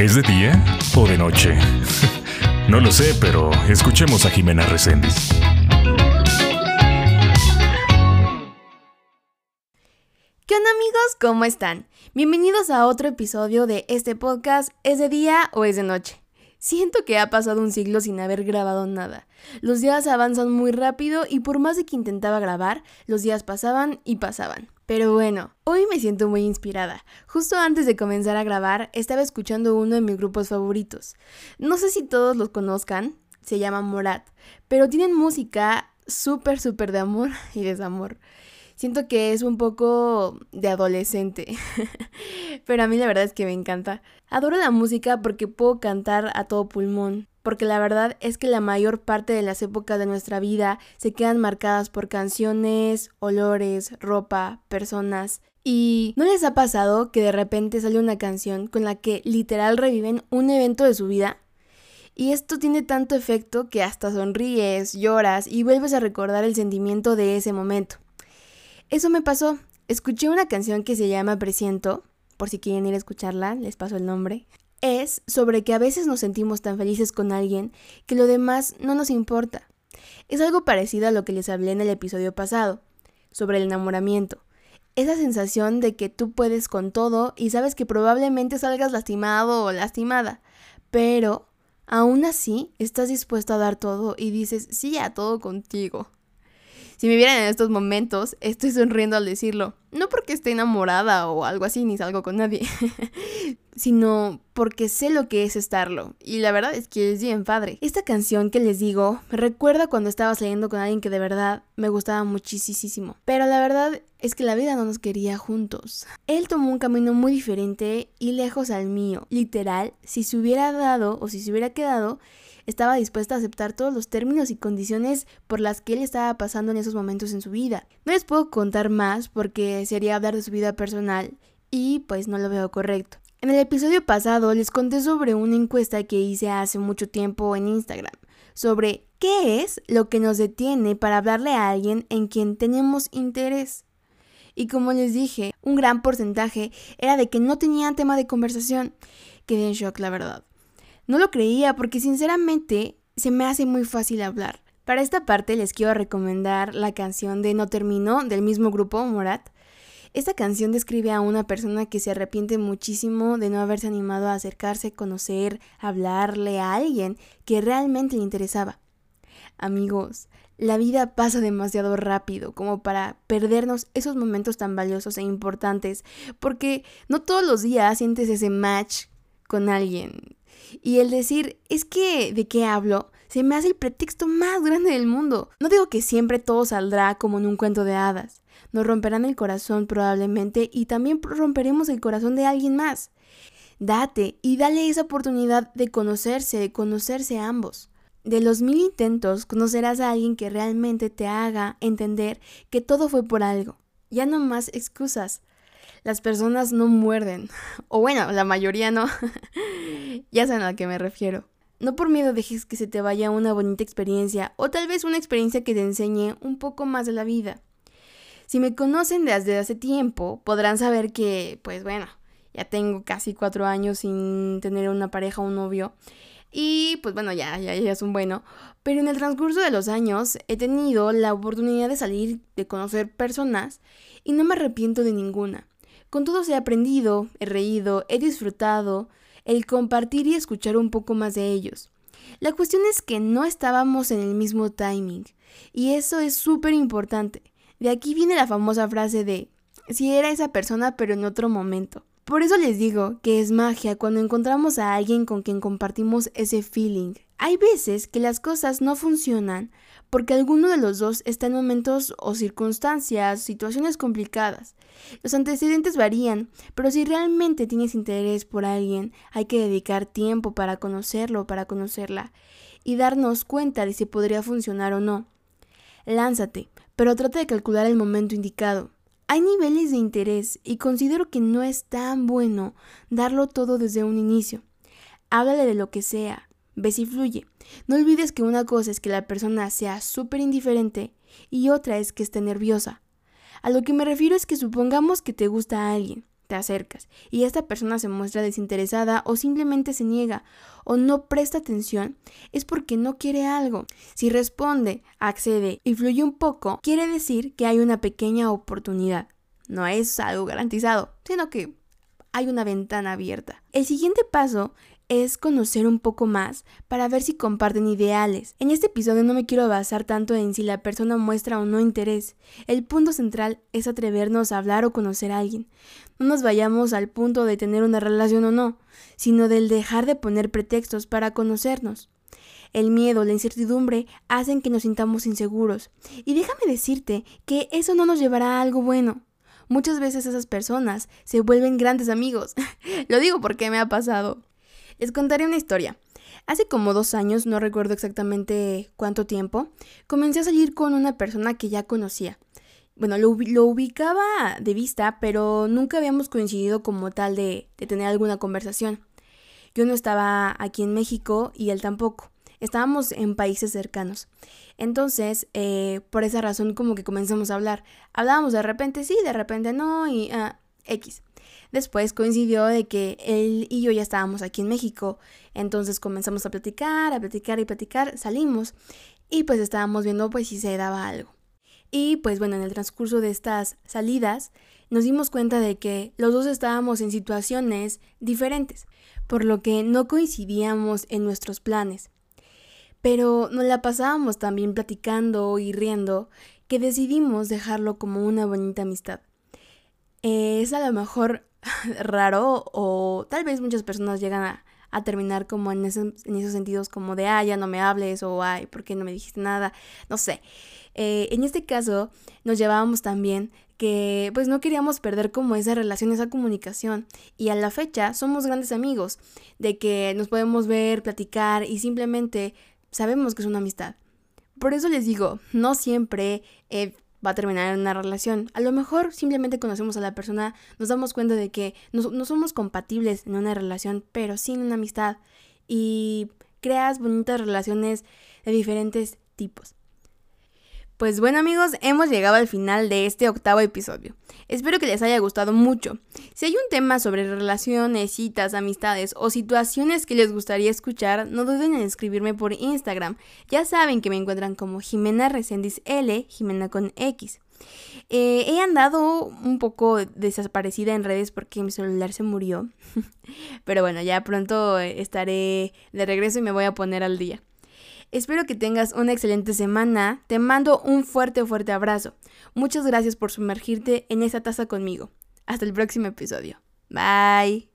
¿Es de día o de noche? no lo sé, pero escuchemos a Jimena Reséndiz. ¿Qué onda amigos? ¿Cómo están? Bienvenidos a otro episodio de este podcast ¿Es de día o es de noche? Siento que ha pasado un siglo sin haber grabado nada. Los días avanzan muy rápido y por más de que intentaba grabar, los días pasaban y pasaban. Pero bueno, hoy me siento muy inspirada. Justo antes de comenzar a grabar, estaba escuchando uno de mis grupos favoritos. No sé si todos los conozcan, se llama Morat, pero tienen música súper, súper de amor y desamor. Siento que es un poco de adolescente, pero a mí la verdad es que me encanta. Adoro la música porque puedo cantar a todo pulmón porque la verdad es que la mayor parte de las épocas de nuestra vida se quedan marcadas por canciones, olores, ropa, personas. ¿Y no les ha pasado que de repente sale una canción con la que literal reviven un evento de su vida? Y esto tiene tanto efecto que hasta sonríes, lloras y vuelves a recordar el sentimiento de ese momento. Eso me pasó. Escuché una canción que se llama Presiento, por si quieren ir a escucharla, les paso el nombre es sobre que a veces nos sentimos tan felices con alguien que lo demás no nos importa. Es algo parecido a lo que les hablé en el episodio pasado, sobre el enamoramiento. Esa sensación de que tú puedes con todo y sabes que probablemente salgas lastimado o lastimada, pero aún así estás dispuesto a dar todo y dices sí a todo contigo. Si me vieran en estos momentos, estoy sonriendo al decirlo. No porque esté enamorada o algo así, ni salgo con nadie, sino porque sé lo que es estarlo. Y la verdad es que es bien padre. Esta canción que les digo me recuerda cuando estaba saliendo con alguien que de verdad me gustaba muchísimo. Pero la verdad es que la vida no nos quería juntos. Él tomó un camino muy diferente y lejos al mío. Literal, si se hubiera dado o si se hubiera quedado, estaba dispuesta a aceptar todos los términos y condiciones por las que él estaba pasando en esos momentos en su vida. No les puedo contar más porque sería hablar de su vida personal y pues no lo veo correcto. En el episodio pasado les conté sobre una encuesta que hice hace mucho tiempo en Instagram sobre qué es lo que nos detiene para hablarle a alguien en quien tenemos interés. Y como les dije, un gran porcentaje era de que no tenían tema de conversación. Quedé en shock, la verdad. No lo creía porque sinceramente se me hace muy fácil hablar. Para esta parte les quiero recomendar la canción de No Terminó del mismo grupo Morat. Esta canción describe a una persona que se arrepiente muchísimo de no haberse animado a acercarse, conocer, hablarle a alguien que realmente le interesaba. Amigos, la vida pasa demasiado rápido como para perdernos esos momentos tan valiosos e importantes, porque no todos los días sientes ese match con alguien, y el decir, es que, ¿de qué hablo? Se me hace el pretexto más grande del mundo. No digo que siempre todo saldrá como en un cuento de hadas. Nos romperán el corazón probablemente y también romperemos el corazón de alguien más. Date y dale esa oportunidad de conocerse, de conocerse a ambos. De los mil intentos conocerás a alguien que realmente te haga entender que todo fue por algo. Ya no más excusas. Las personas no muerden. O bueno, la mayoría no. ya saben a que me refiero. No por miedo dejes que se te vaya una bonita experiencia o tal vez una experiencia que te enseñe un poco más de la vida. Si me conocen desde hace tiempo, podrán saber que, pues bueno, ya tengo casi cuatro años sin tener una pareja o un novio. Y pues bueno, ya, ya, ya es un bueno. Pero en el transcurso de los años he tenido la oportunidad de salir, de conocer personas y no me arrepiento de ninguna. Con todo he aprendido, he reído, he disfrutado, el compartir y escuchar un poco más de ellos. La cuestión es que no estábamos en el mismo timing, y eso es súper importante. De aquí viene la famosa frase de, si era esa persona pero en otro momento. Por eso les digo que es magia cuando encontramos a alguien con quien compartimos ese feeling. Hay veces que las cosas no funcionan porque alguno de los dos está en momentos o circunstancias, situaciones complicadas. Los antecedentes varían, pero si realmente tienes interés por alguien, hay que dedicar tiempo para conocerlo, para conocerla, y darnos cuenta de si podría funcionar o no. Lánzate, pero trata de calcular el momento indicado. Hay niveles de interés y considero que no es tan bueno darlo todo desde un inicio. Háblale de lo que sea, ve si fluye. No olvides que una cosa es que la persona sea súper indiferente y otra es que esté nerviosa. A lo que me refiero es que supongamos que te gusta a alguien, te acercas y esta persona se muestra desinteresada o simplemente se niega o no presta atención, es porque no quiere algo. Si responde, accede y fluye un poco, quiere decir que hay una pequeña oportunidad. No es algo garantizado, sino que hay una ventana abierta. El siguiente paso es conocer un poco más para ver si comparten ideales. En este episodio no me quiero basar tanto en si la persona muestra o no interés. El punto central es atrevernos a hablar o conocer a alguien. No nos vayamos al punto de tener una relación o no, sino del dejar de poner pretextos para conocernos. El miedo, la incertidumbre hacen que nos sintamos inseguros. Y déjame decirte que eso no nos llevará a algo bueno. Muchas veces esas personas se vuelven grandes amigos. Lo digo porque me ha pasado. Les contaré una historia. Hace como dos años, no recuerdo exactamente cuánto tiempo, comencé a salir con una persona que ya conocía. Bueno, lo, ubicaba de vista, pero nunca habíamos coincidido como tal de, tener alguna conversación. Yo no estaba aquí en México y él tampoco. Estábamos en países cercanos. Entonces, eh, por esa razón como que comenzamos a hablar. Hablábamos de repente sí, de repente no y ah, X. Después coincidió de que él y yo ya estábamos aquí en México, entonces comenzamos a platicar, a platicar y platicar, salimos y pues estábamos viendo pues si se daba algo. Y pues bueno, en el transcurso de estas salidas nos dimos cuenta de que los dos estábamos en situaciones diferentes, por lo que no coincidíamos en nuestros planes. Pero nos la pasábamos también platicando y riendo que decidimos dejarlo como una bonita amistad. Es a lo mejor raro o tal vez muchas personas llegan a, terminar como en, esos sentidos como de, ah, ya no me hables o, ay, ¿por qué no me dijiste nada? No sé. Eh, en este caso nos llevábamos también que pues no queríamos perder como esa relación, esa comunicación. Y a la fecha somos grandes amigos, de que nos podemos ver, platicar y simplemente sabemos que es una amistad. Por eso les digo, no siempre va a terminar en una relación. A lo mejor simplemente conocemos a la persona, nos damos cuenta de que no, somos compatibles en una relación, pero sí en una amistad. Y creas bonitas relaciones de diferentes tipos. Pues bueno amigos, hemos llegado al final de este octavo episodio. Espero que les haya gustado mucho. Si hay un tema sobre relaciones, citas, amistades o situaciones que les gustaría escuchar, no duden en escribirme por Instagram. Ya saben que me encuentran como Jimena Resendiz L, Jimena con X. Eh, he andado un poco desaparecida en redes porque mi celular se murió. Pero bueno, ya pronto estaré de regreso y me voy a poner al día. Espero que tengas una excelente semana. Te mando un fuerte, fuerte abrazo. Muchas gracias por sumergirte en esa taza conmigo. Hasta el próximo episodio. Bye.